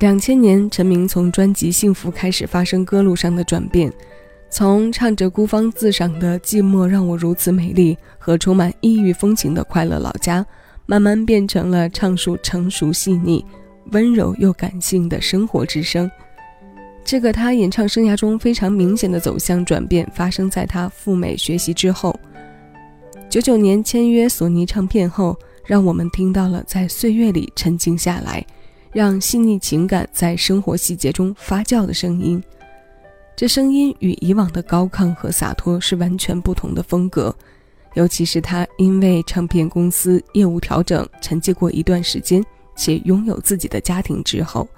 两千年，陈明从专辑《幸福》开始发生歌路上的转变，从唱着孤芳自赏的“寂寞让我如此美丽”和充满异域风情的《快乐老家》，慢慢变成了唱述成熟细腻、温柔又感性的生活之声。这个他演唱生涯中非常明显的走向转变，发生在他赴美学习之后。九九年签约索尼唱片后，让我们听到了在岁月里沉静下来。让细腻情感在生活细节中发酵的声音，这声音与以往的高亢和洒脱是完全不同的风格。尤其是他因为唱片公司业务调整，沉寂过一段时间，且拥有自己的家庭之后，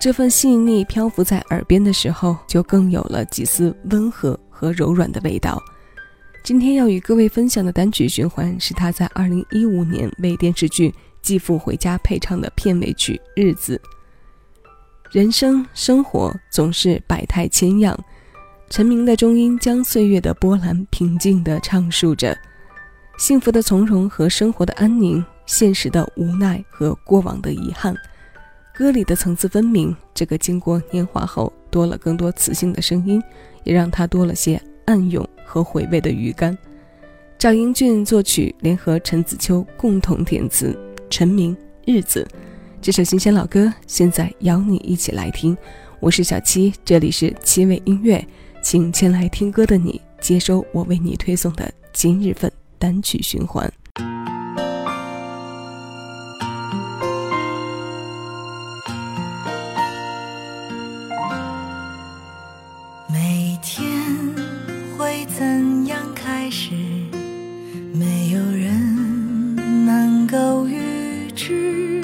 这份细腻漂浮在耳边的时候，就更有了几丝温和和柔软的味道。今天要与各位分享的单曲循环，是他在二零一五年为电视剧。继父回家配唱的片尾曲《日子》，人生生活总是百态千样，陈明的中音将岁月的波澜平静地唱述着，幸福的从容和生活的安宁，现实的无奈和过往的遗憾，歌里的层次分明。这个经过年华后多了更多磁性的声音，也让他多了些暗涌和回味的余甘。赵英俊作曲，联合陈子秋共同填词。陈明日子，这首新鲜老歌，现在邀你一起来听。我是小七，这里是七味音乐，请前来听歌的你接收我为你推送的今日份单曲循环。每天会怎样开始？没有人能够预。只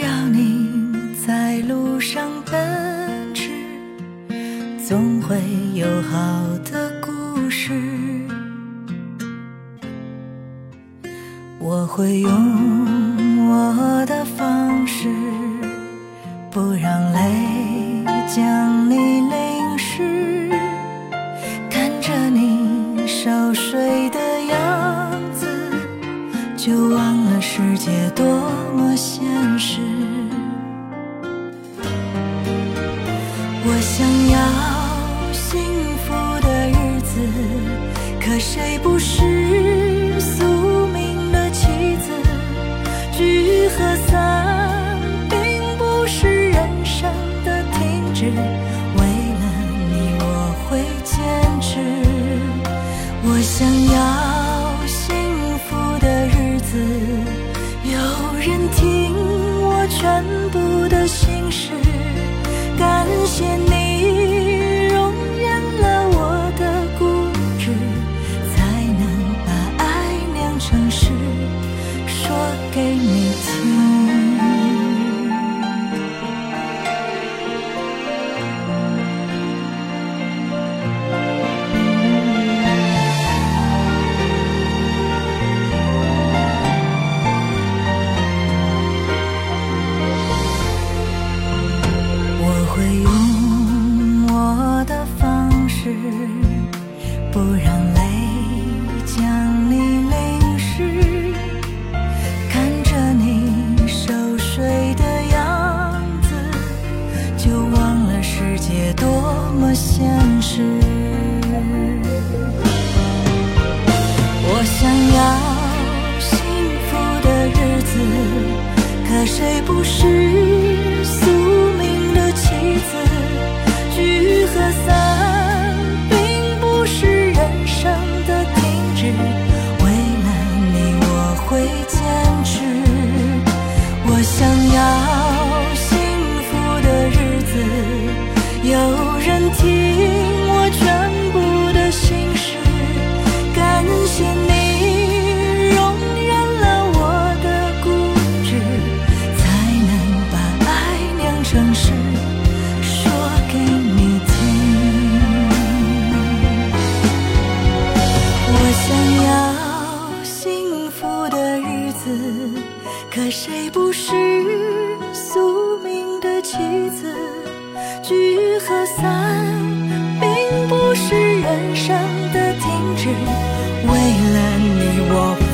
要你在路上奔驰，总会有好的故事。我会用我的方式，不让泪将多么现实。我想要幸福的日子，可谁不是宿命的棋子？聚和散并不是人生的停止，为了你我会坚持。我想要的心事。感谢你容忍了我的固执，才能把爱酿成诗，说给你听。不让幸福的日子，有人听我全部的心事。感谢你容忍了我的固执，才能把爱酿成诗，说给你听。我想要幸福的日子，可谁不子？聚和散并不是人生的停止，为了你我。